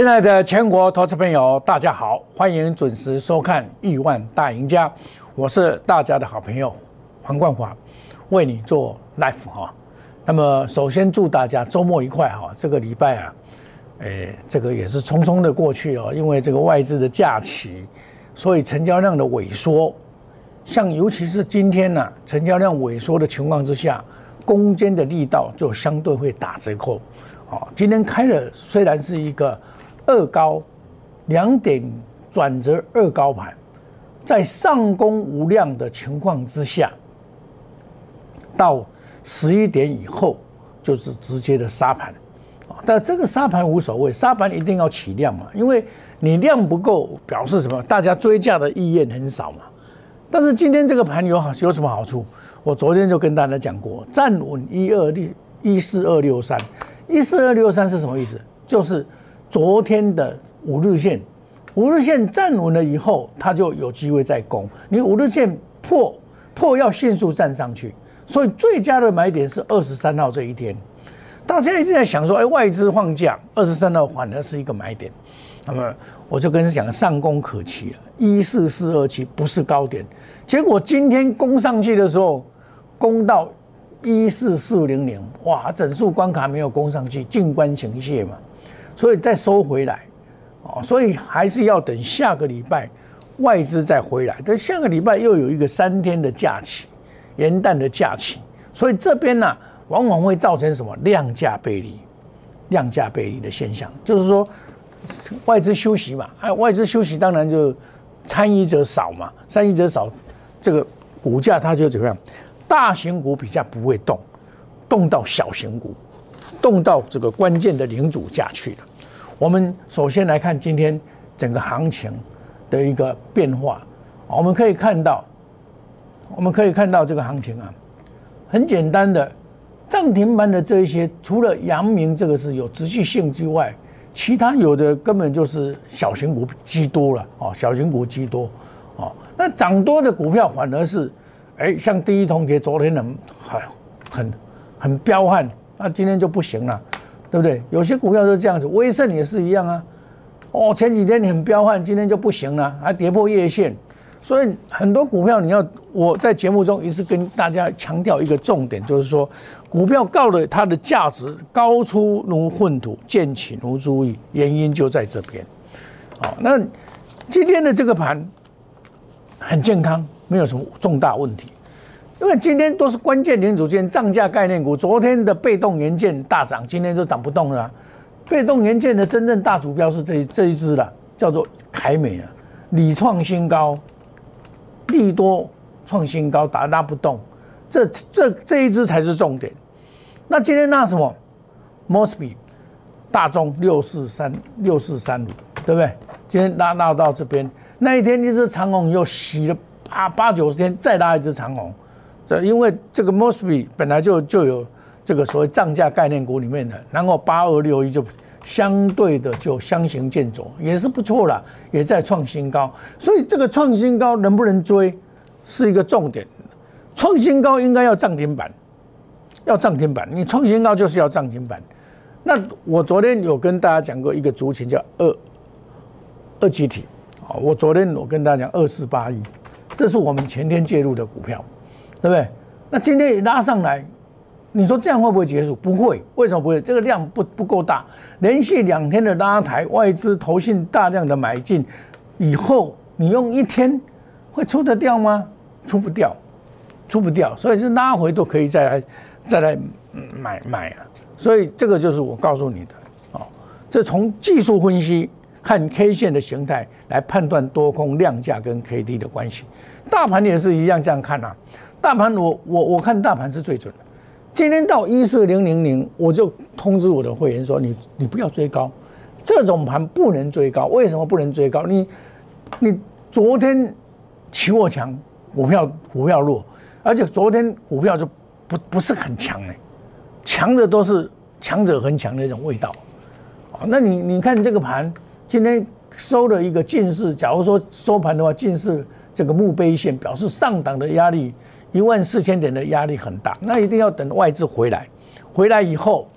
亲爱的全国投资朋友，大家好，欢迎准时收看《亿万大赢家》，我是大家的好朋友黄冠华，为你做 life 哈。那么，首先祝大家周末愉快哈。这个礼拜啊，诶，这个也是匆匆的过去哦，因为这个外资的假期，所以成交量的萎缩，像尤其是今天呢，成交量萎缩的情况之下，攻坚的力道就相对会打折扣。好，今天开的虽然是一个。二高两点转折二高盘，在上攻无量的情况之下，到十一点以后就是直接的杀盘啊！但这个杀盘无所谓，杀盘一定要起量嘛，因为你量不够，表示什么？大家追价的意愿很少嘛。但是今天这个盘有好有什么好处？我昨天就跟大家讲过，站稳一二六一四二六三，一四二六三是什么意思？就是。昨天的五日线，五日线站稳了以后，它就有机会再攻。你五日线破破要迅速站上去，所以最佳的买点是二十三号这一天。大家一直在想说，哎，外资放假，二十三号反而是一个买点。那么我就跟人讲，上攻可期了，一四四二七不是高点。结果今天攻上去的时候，攻到一四四零零，哇，整数关卡没有攻上去，静观情绪嘛。所以再收回来，哦，所以还是要等下个礼拜外资再回来。但下个礼拜又有一个三天的假期，元旦的假期，所以这边呢，往往会造成什么量价背离、量价背离的现象。就是说，外资休息嘛，哎，外资休息当然就参与者少嘛，参与者少，这个股价它就怎么样？大型股比较不会动，动到小型股，动到这个关键的领主价去了。我们首先来看今天整个行情的一个变化，我们可以看到，我们可以看到这个行情啊，很简单的涨停板的这一些，除了阳明这个是有持续性之外，其他有的根本就是小型股居多了哦，小型股居多哦，那涨多的股票反而是，哎，像第一铜铁昨天很很很很彪悍，那今天就不行了。对不对？有些股票是这样子，威盛也是一样啊。哦，前几天你很彪悍，今天就不行了，还跌破月线。所以很多股票你要我在节目中一直跟大家强调一个重点，就是说股票告的它的价值高出如粪土，见起如珠玉，原因就在这边。好，那今天的这个盘很健康，没有什么重大问题。因为今天都是关键零组件涨价概念股，昨天的被动元件大涨，今天就涨不动了。被动元件的真正大主标是这这一支了，叫做凯美啊，屡创新高，利多创新高，打拉不动，这这这一支才是重点。那今天那什么，Mosby 大中六四三六四三五，对不对？今天拉拉到这边，那一天就是长虹又洗了八八九十天，再拉一只长虹。这因为这个 Mosby 本来就就有这个所谓涨价概念股里面的，然后八二六一就相对的就相形见绌，也是不错啦，也在创新高。所以这个创新高能不能追是一个重点。创新高应该要涨停板，要涨停板。你创新高就是要涨停板。那我昨天有跟大家讲过一个族群叫二二集体啊，我昨天我跟大家讲二四八一，这是我们前天介入的股票。对不对？那今天也拉上来，你说这样会不会结束？不会，为什么不会？这个量不不够大，连续两天的拉抬，外资投信大量的买进，以后你用一天会出得掉吗？出不掉，出不掉，所以是拉回都可以再来再来买买啊。所以这个就是我告诉你的哦，这从技术分析看 K 线的形态来判断多空量价跟 K D 的关系，大盘也是一样这样看啊。大盘，我我我看大盘是最准的。今天到一四零零零，我就通知我的会员说：你你不要追高，这种盘不能追高。为什么不能追高？你你昨天期货强，股票股票弱，而且昨天股票就不不是很强哎，强的都是强者很强的那种味道。那你你看这个盘，今天收了一个近视，假如说收盘的话，近视这个墓碑线表示上档的压力。一万四千点的压力很大，那一定要等外资回来，回来以后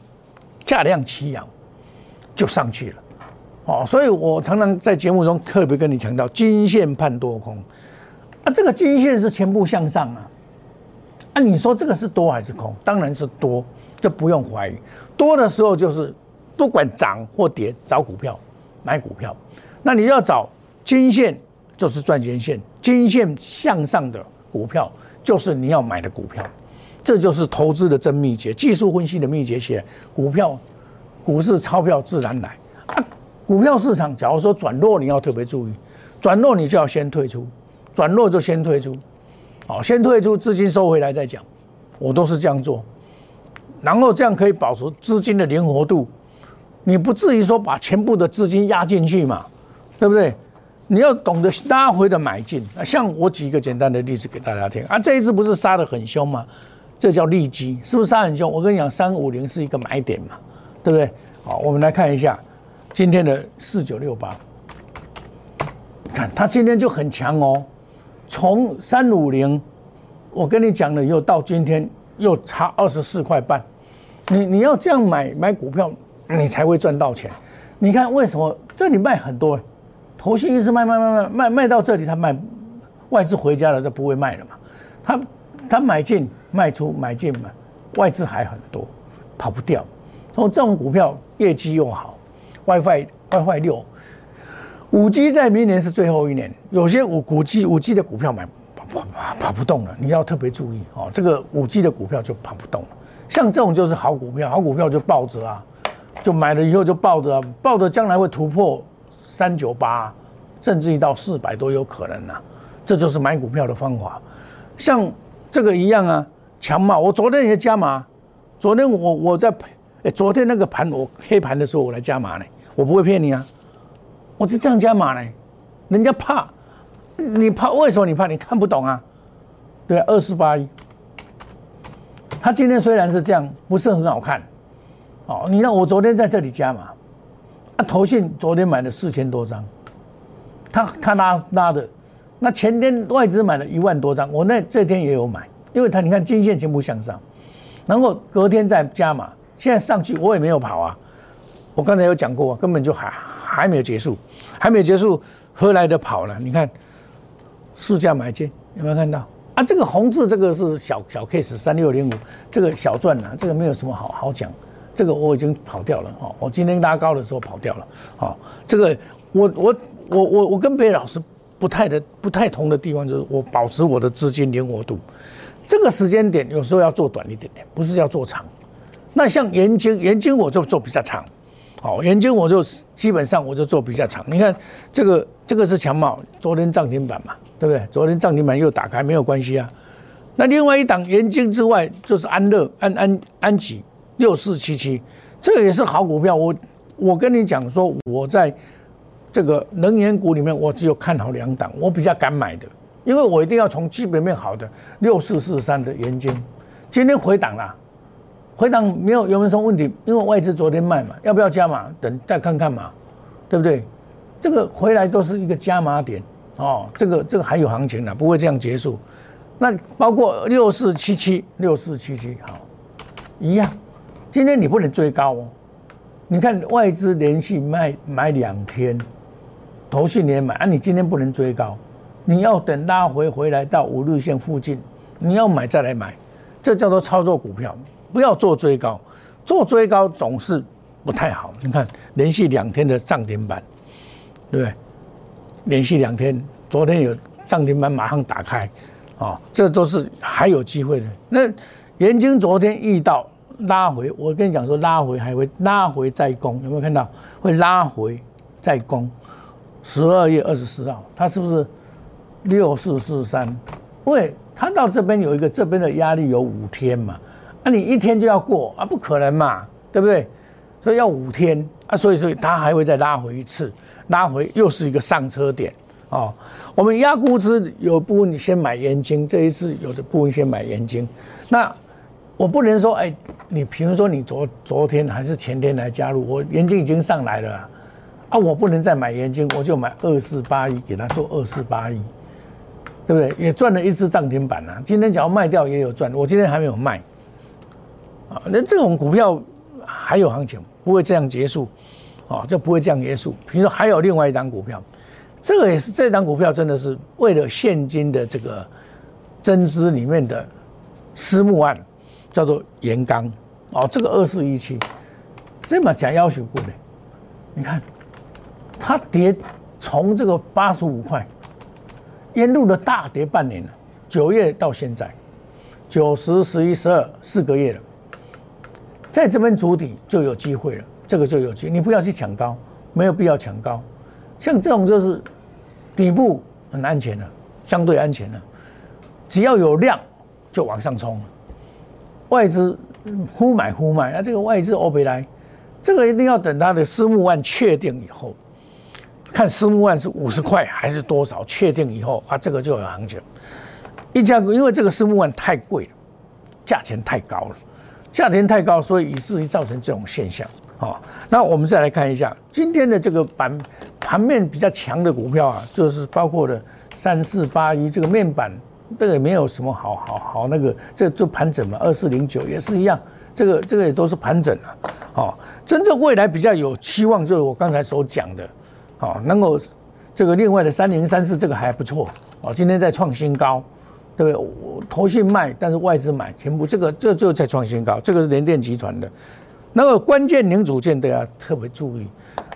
价量齐扬，就上去了，哦，所以我常常在节目中特别跟你强调，金线判多空，啊，这个金线是全部向上啊，啊，你说这个是多还是空？当然是多，这不用怀疑。多的时候就是不管涨或跌，找股票买股票，那你要找金线就是赚钱线，金线向上的股票就是你要买的股票，这就是投资的真秘诀，技术分析的秘诀，写股票股市钞票自然来。啊。股票市场，假如说转弱，你要特别注意，转弱你就要先退出，转弱就先退出，好，先退出，资金收回来再讲，我都是这样做，然后这样可以保持资金的灵活度，你不至于说把全部的资金压进去嘛，对不对？你要懂得拉回的买进，像我举一个简单的例子给大家听啊，这一次不是杀的很凶吗？这叫利基，是不是杀很凶？我跟你讲，三五零是一个买点嘛，对不对？好，我们来看一下。今天的四九六八，看它今天就很强哦，从三五零，我跟你讲了以后，到今天又差二十四块半，你你要这样买买股票，你才会赚到钱。你看为什么这里卖很多，投信一直卖卖卖卖卖卖到这里，他卖外资回家了就不会卖了嘛，他他买进卖出买进买，外资还很多，跑不掉。然后这种股票业绩又好。WiFi WiFi 六，五 G 在明年是最后一年，有些五五 G 五 G 的股票买跑跑跑不动了，你要特别注意哦。这个五 G 的股票就跑不动了，像这种就是好股票，好股票就抱着啊，就买了以后就抱着，抱着将来会突破三九八，甚至于到四百都有可能呐。这就是买股票的方法，像这个一样啊，强嘛。我昨天也加码，昨天我我在。哎，昨天那个盘我黑盘的时候，我来加码呢，我不会骗你啊，我是这样加码呢，人家怕，你怕为什么你怕？你看不懂啊？对，二四八一，他今天虽然是这样，不是很好看，哦，你让我昨天在这里加码，投信昨天买了四千多张，他他拉拉的，那前天外资买了一万多张，我那这天也有买，因为他你看金线全部向上，然后隔天再加码。现在上去我也没有跑啊，我刚才有讲过啊，根本就还还没有结束，还没有结束，何来的跑呢？你看，市价买进有没有看到啊？这个红字这个是小小 case 三六零五，这个小赚啊，这个没有什么好好讲，这个我已经跑掉了哦，我今天拉高的时候跑掉了，哦，这个我我我我我跟别的老师不太的不太同的地方就是我保持我的资金灵活度，这个时间点有时候要做短一点点，不是要做长。那像盐金，盐金我就做比较长，好，盐金我就基本上我就做比较长。你看这个这个是强茂，昨天涨停板嘛，对不对？昨天涨停板又打开，没有关系啊。那另外一档盐金之外，就是安乐安安安吉六四七七，这个也是好股票。我我跟你讲说，我在这个能源股里面，我只有看好两档，我比较敢买的，因为我一定要从基本面好的六四四三的元金，今天回档了。回档没有有没有什么问题？因为外资昨天卖嘛，要不要加码？等再看看嘛，对不对？这个回来都是一个加码点哦，这个这个还有行情的，不会这样结束。那包括六四七七六四七七好一样，今天你不能追高哦。你看外资连续卖买两天，头绪连买啊，你今天不能追高，你要等拉回回来到五日线附近，你要买再来买，这叫做操作股票。不要做追高，做追高总是不太好。你看，连续两天的涨停板，对不对？连续两天，昨天有涨停板马上打开，啊，这都是还有机会的。那元晶昨天遇到拉回，我跟你讲说，拉回还会拉回再攻，有没有看到？会拉回再攻。十二月二十四号，它是不是六四四三？因为它到这边有一个这边的压力有五天嘛。那你一天就要过啊？不可能嘛，对不对？所以要五天啊，所以所以它还会再拉回一次，拉回又是一个上车点哦。我们压估值有部分你先买盐金，这一次有的部分先买盐金。那我不能说哎，你比如说你昨昨天还是前天来加入，我盐金已经上来了啊，我不能再买盐金，我就买二四八一，给他做二四八一，对不对？也赚了一次涨停板啊。今天只要卖掉也有赚，我今天还没有卖。啊那这种股票还有行情，不会这样结束，啊，就不会降耶稣。比如说还有另外一档股票，这个也是这档股票真的是为了现金的这个增资里面的私募案，叫做盐钢哦，这个二四一七，这么讲要求过的，你看它跌从这个八十五块，沿路的大跌半年了，九月到现在，九十十一十二四个月了，在这边主底就有机会了。这个就有机，你不要去抢高，没有必要抢高。像这种就是底部很安全的，相对安全的，只要有量就往上冲。外资忽买忽卖，那这个外资欧贝来，这个一定要等它的私募案确定以后，看私募案是五十块还是多少，确定以后啊，这个就有行情。一家因为这个私募案太贵了，价钱太高了，价钱太高，所以以至于造成这种现象。好，那我们再来看一下今天的这个板盘面比较强的股票啊，就是包括了三四八一这个面板，这个也没有什么好好好那个，这就盘整嘛，二四零九也是一样，这个这个也都是盘整啊。好，真正未来比较有期望，就是我刚才所讲的，好，能够这个另外的三零三四这个还不错，哦，今天在创新高，对不对？我投信卖，但是外资买，全部这个这就在创新高，这个是联电集团的。那个关键零组件都要特别注意。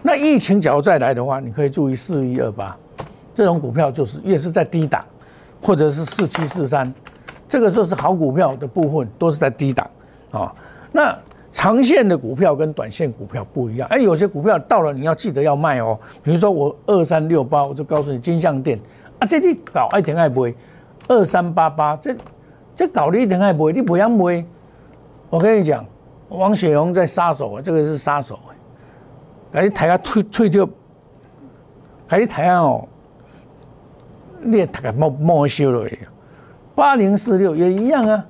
那疫情假如再来的话，你可以注意四一二八这种股票，就是越是在低档，或者是四七四三，这个就是好股票的部分都是在低档啊。那长线的股票跟短线股票不一样，哎，有些股票到了你要记得要卖哦。比如说我二三六八，我就告诉你金相店啊，这里搞爱停爱不会，二三八八这这搞你一停爱不会，你不要买，我跟你讲。王雪红在杀手啊，这个是杀手哎！你抬下退退掉，还你抬下哦，你也抬个冒冒修了！八零四六也一样啊，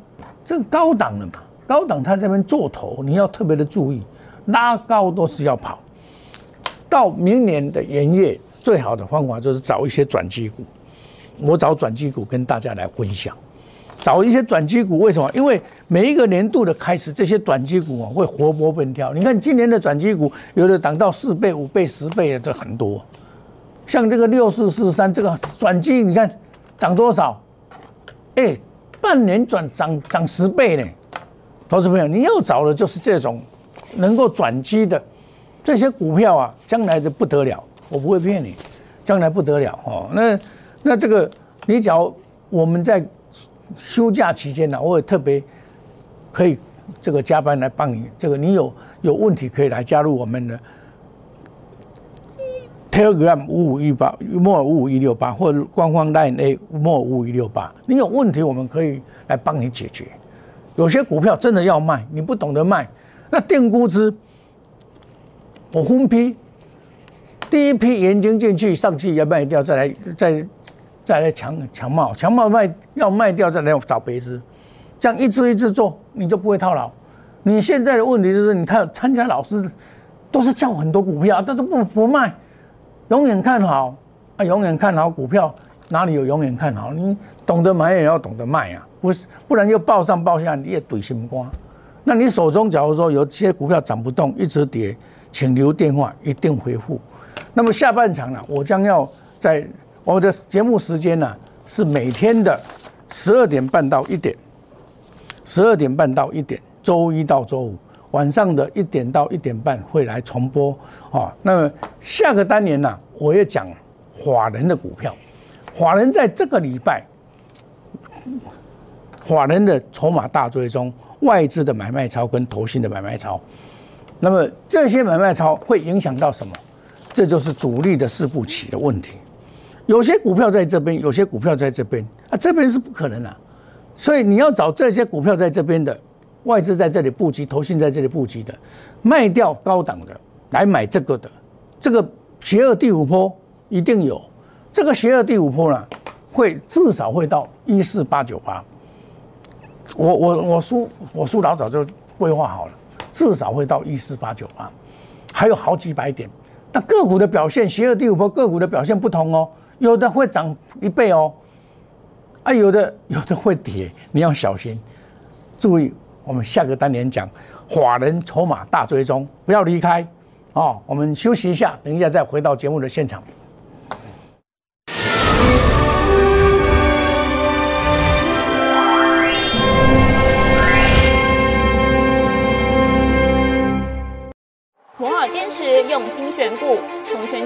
这个高档的嘛，高档它这边做头，你要特别的注意，拉高都是要跑。到明年的元月，最好的方法就是找一些转机股，我找转机股跟大家来分享。找一些转机股，为什么？因为每一个年度的开始，这些转机股啊会活泼蹦跳。你看今年的转机股，有的涨到四倍、五倍、十倍的很多。像这个六四四三这个转机，你看涨多少？哎，半年转涨涨十倍呢。投资朋友，你要找的就是这种能够转机的这些股票啊，将来的不得了。我不会骗你，将来不得了哦。那那这个，你只要我们在。休假期间呢，我也特别可以这个加班来帮你。这个你有有问题可以来加入我们的 Telegram 五五一八莫五五一六八，或者官方 Line A 莫五五一六八。你有问题，我们可以来帮你解决。有些股票真的要卖，你不懂得卖，那定估值我分批，第一批研究进去上去要卖掉，再来再。再来强强卖，强卖卖要卖掉，再来找别支，这样一支一支做，你就不会套牢。你现在的问题就是，你看参加老师都是叫很多股票，但都不不卖，永远看好啊，永远看好股票，哪里有永远看好？你懂得买也要懂得卖啊，不是，不然就报上报下你也怼心瓜。那你手中假如说有些股票涨不动，一直跌，请留电话，一定回复。那么下半场呢，我将要在。我的节目时间呢是每天的十二点半到一点，十二点半到一点，周一到周五晚上的一点到一点半会来重播哦。那么下个单元呢，我也讲法人的股票，法人在这个礼拜，法人的筹码大追踪，外资的买卖超跟投信的买卖超，那么这些买卖超会影响到什么？这就是主力的四步棋的问题。有些股票在这边，有些股票在这边啊，这边是不可能的，所以你要找这些股票在这边的外资在这里布局，投信在这里布局的，卖掉高档的来买这个的，这个邪恶第五波一定有，这个邪恶第五波呢，会至少会到一四八九八，我我我叔我叔老早就规划好了，至少会到一四八九八，还有好几百点，那个股的表现，邪恶第五波个股的表现不同哦。有的会涨一倍哦，啊，有的有的会跌，你要小心，注意。我们下个单元讲，法人筹码大追踪，不要离开哦，我们休息一下，等一下再回到节目的现场。摩尔坚持用心选股，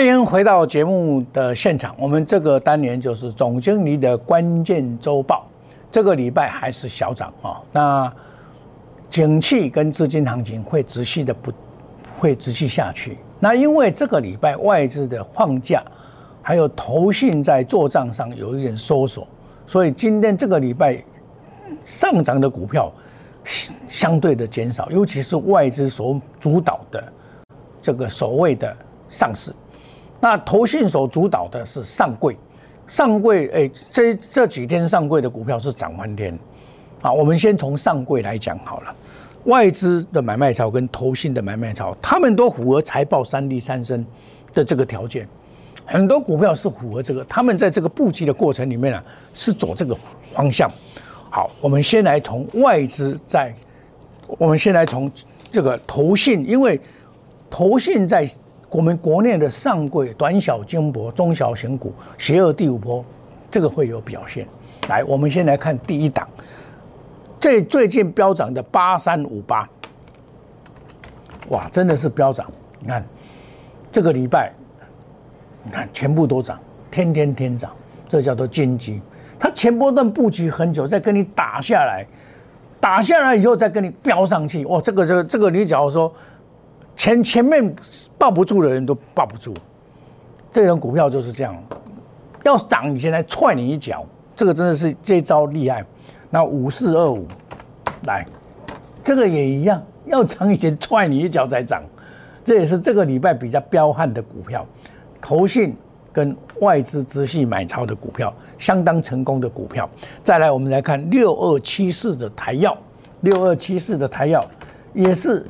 欢迎回到节目的现场。我们这个单元就是总经理的关键周报。这个礼拜还是小涨啊。那景气跟资金行情会持续的不会持续下去。那因为这个礼拜外资的放假，还有投信在做账上有一点收缩，所以今天这个礼拜上涨的股票相对的减少，尤其是外资所主导的这个所谓的上市。那投信所主导的是上柜，上柜哎，这这几天上柜的股票是涨翻天，啊，我们先从上柜来讲好了。外资的买卖潮跟投信的买卖潮，他们都符合财报三利三升的这个条件，很多股票是符合这个，他们在这个布局的过程里面啊，是走这个方向。好，我们先来从外资在，我们先来从这个投信，因为投信在。我们国内的上柜短小精薄中小型股，邪恶第五波，这个会有表现。来，我们先来看第一档，这最近飙涨的八三五八，哇，真的是飙涨！你看这个礼拜，你看全部都涨，天天天涨，这叫做金鸡。它前波段布局很久，再跟你打下来，打下来以后再跟你飙上去，哇，这个这个这个，你假如说。前前面抱不住的人都抱不住，这种股票就是这样，要涨以前来踹你一脚，这个真的是这招厉害。那五四二五，来，这个也一样，要涨以前踹你一脚再涨，这也是这个礼拜比较彪悍的股票，投信跟外资直系买超的股票，相当成功的股票。再来，我们来看六二七四的台药，六二七四的台药也是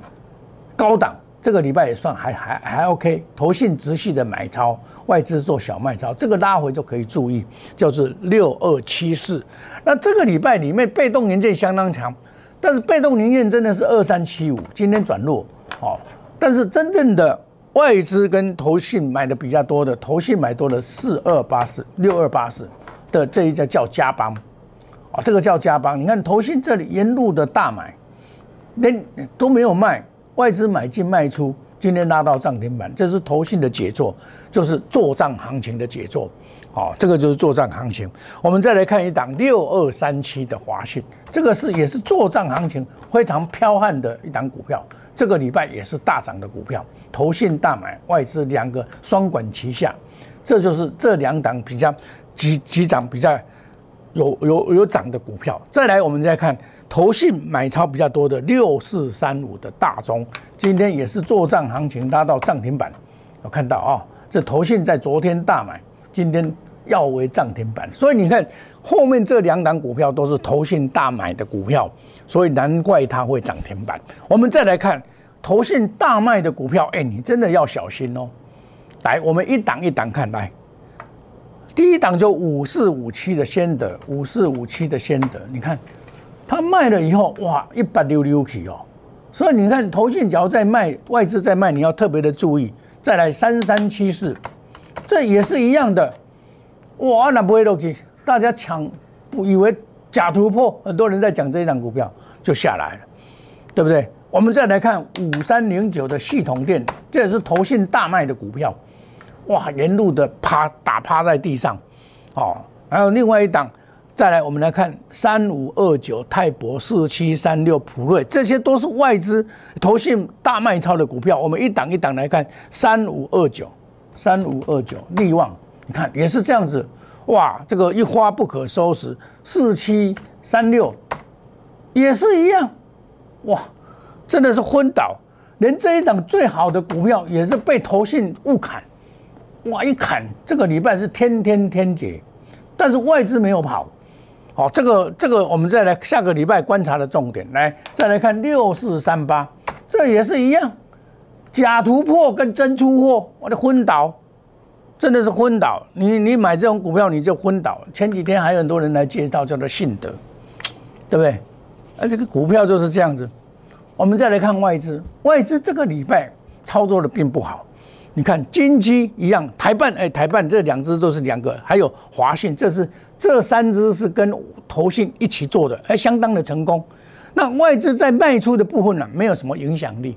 高档。这个礼拜也算还还还 OK，投信直系的买超，外资做小卖超，这个拉回就可以注意，叫做六二七四。那这个礼拜里面被动元件相当强，但是被动元件真的是二三七五，今天转弱，哦，但是真正的外资跟投信买的比较多的，投信买多了四二八四六二八四的这一家叫加邦，啊，这个叫加邦，你看投信这里沿路的大买，连都没有卖。外资买进卖出，今天拉到涨停板，这是投信的杰作，就是做账行情的杰作。好，这个就是做账行情。我们再来看一档六二三七的华讯，这个是也是做账行情非常彪悍的一档股票。这个礼拜也是大涨的股票，投信大买，外资两个双管齐下，这就是这两档比较急急涨比较有有有涨的股票。再来，我们再看。投信买超比较多的六四三五的大中，今天也是做账行情拉到涨停板，有看到啊？这投信在昨天大买，今天要为涨停板，所以你看后面这两档股票都是投信大买的股票，所以难怪它会涨停板。我们再来看投信大卖的股票，哎，你真的要小心哦。来，我们一档一档看来，第一档就五四五七的先得，五四五七的先得，你看。他卖了以后，哇，一百六六起哦，所以你看，头信脚在卖，外资在卖，你要特别的注意。再来三三七四，这也是一样的，哇，那不会落去，大家抢，不以为假突破，很多人在讲这一档股票就下来了，对不对？我们再来看五三零九的系统店，这也是投信大卖的股票，哇，沿路的趴打趴在地上，哦，还有另外一档，再来我们来看三五二九泰博四七三六普瑞，这些都是外资投信大卖超的股票，我们一档一档来看，三五二九，三五二九利旺，你看也是这样子，哇，这个一发不可收拾，四七三六也是一样，哇。真的是昏倒，连这一档最好的股票也是被投信误砍，哇！一砍，这个礼拜是天天天劫，但是外资没有跑，好，这个这个我们再来下个礼拜观察的重点，来再来看六四三八，这也是一样，假突破跟真出货，我的昏倒，真的是昏倒，你你买这种股票你就昏倒。前几天还有很多人来介绍叫做信德，对不对？而这个股票就是这样子。我们再来看外资，外资这个礼拜操作的并不好。你看金基一样，台办哎，台办这两只都是两个，还有华信，这是这三只是跟投信一起做的，还相当的成功。那外资在卖出的部分呢，没有什么影响力。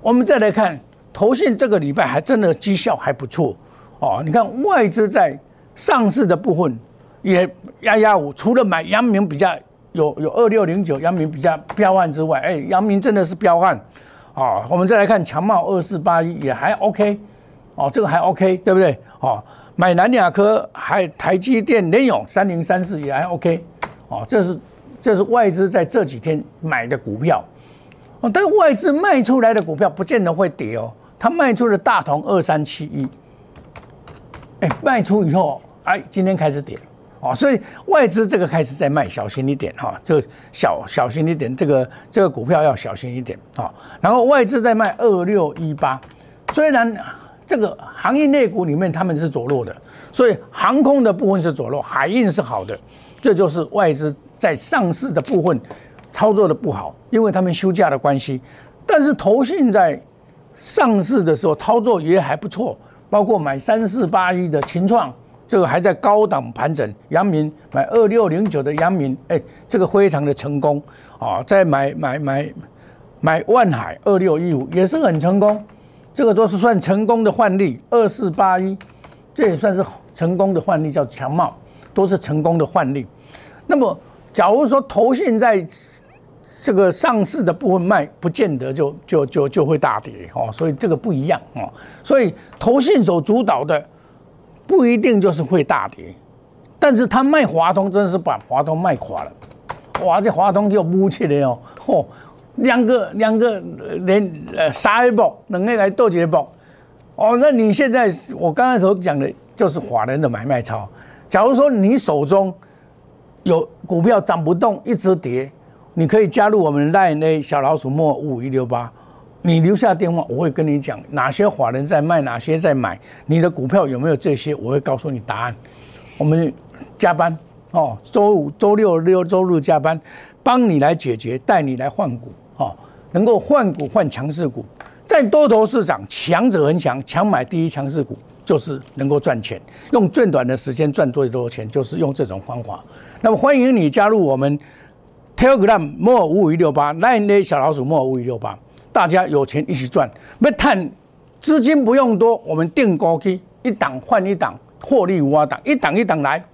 我们再来看投信这个礼拜还真的绩效还不错哦。你看外资在上市的部分也压压五，除了买阳明比较。有有二六零九，阳明比较彪悍之外，哎，阳明真的是彪悍，啊，我们再来看强茂二四八一也还 OK，哦，这个还 OK，对不对？哦，买南亚科还台积电联勇三零三四也还 OK，哦，这是这是外资在这几天买的股票，哦，但是外资卖出来的股票不见得会跌哦，他卖出了大同二三七一，哎，卖出以后，哎，今天开始跌。哦，所以外资这个开始在卖，小心一点哈，这个小小心一点，这个这个股票要小心一点啊。然后外资在卖二六一八，虽然这个行业内股里面他们是走弱的，所以航空的部分是走弱，海运是好的，这就是外资在上市的部分操作的不好，因为他们休假的关系。但是投信在上市的时候操作也还不错，包括买三四八一的秦创。这个还在高档盘整，阳明买二六零九的阳明，哎，这个非常的成功啊！再买买买买万海二六一五也是很成功，这个都是算成功的换例。二四八一这也算是成功的换例，叫强茂，都是成功的换例。那么，假如说投信在这个上市的部分卖，不见得就就就就会大跌哦，所以这个不一样哦。所以投信所主导的。不一定就是会大跌，但是他卖华通真的是把华通卖垮了，哇！这华通就武起来哦，嚯，两个两个连呃三一波，两个来斗一波，哦，那你现在我刚才所讲的就是华人的买卖操。假如说你手中有股票涨不动，一直跌，你可以加入我们 line A 小老鼠莫五五一六八。你留下电话，我会跟你讲哪些法人在卖，哪些在买，你的股票有没有这些，我会告诉你答案。我们加班哦，周五、周六、六周日加班，帮你来解决，带你来换股哦，能够换股换强势股，在多头市场，强者恒强，强买第一强势股就是能够赚钱，用最短的时间赚最多钱，就是用这种方法。那么欢迎你加入我们 Telegram 莫五五一六八，Line 小老鼠莫五五一六八。大家有钱一起赚，没谈资金不用多，我们定高基一档换一档，获利五档，一档一档来，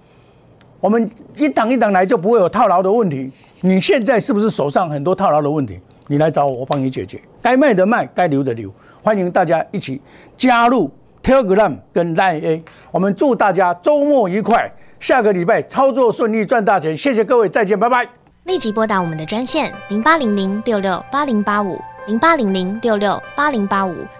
我们一档一档来就不会有套牢的问题。你现在是不是手上很多套牢的问题？你来找我，我帮你解决。该卖的卖，该留的留。欢迎大家一起加入 Telegram 跟 Line A。我们祝大家周末愉快，下个礼拜操作顺利，赚大钱。谢谢各位，再见，拜拜。立即拨打我们的专线零八零零六六八零八五。零八零零六六八零八五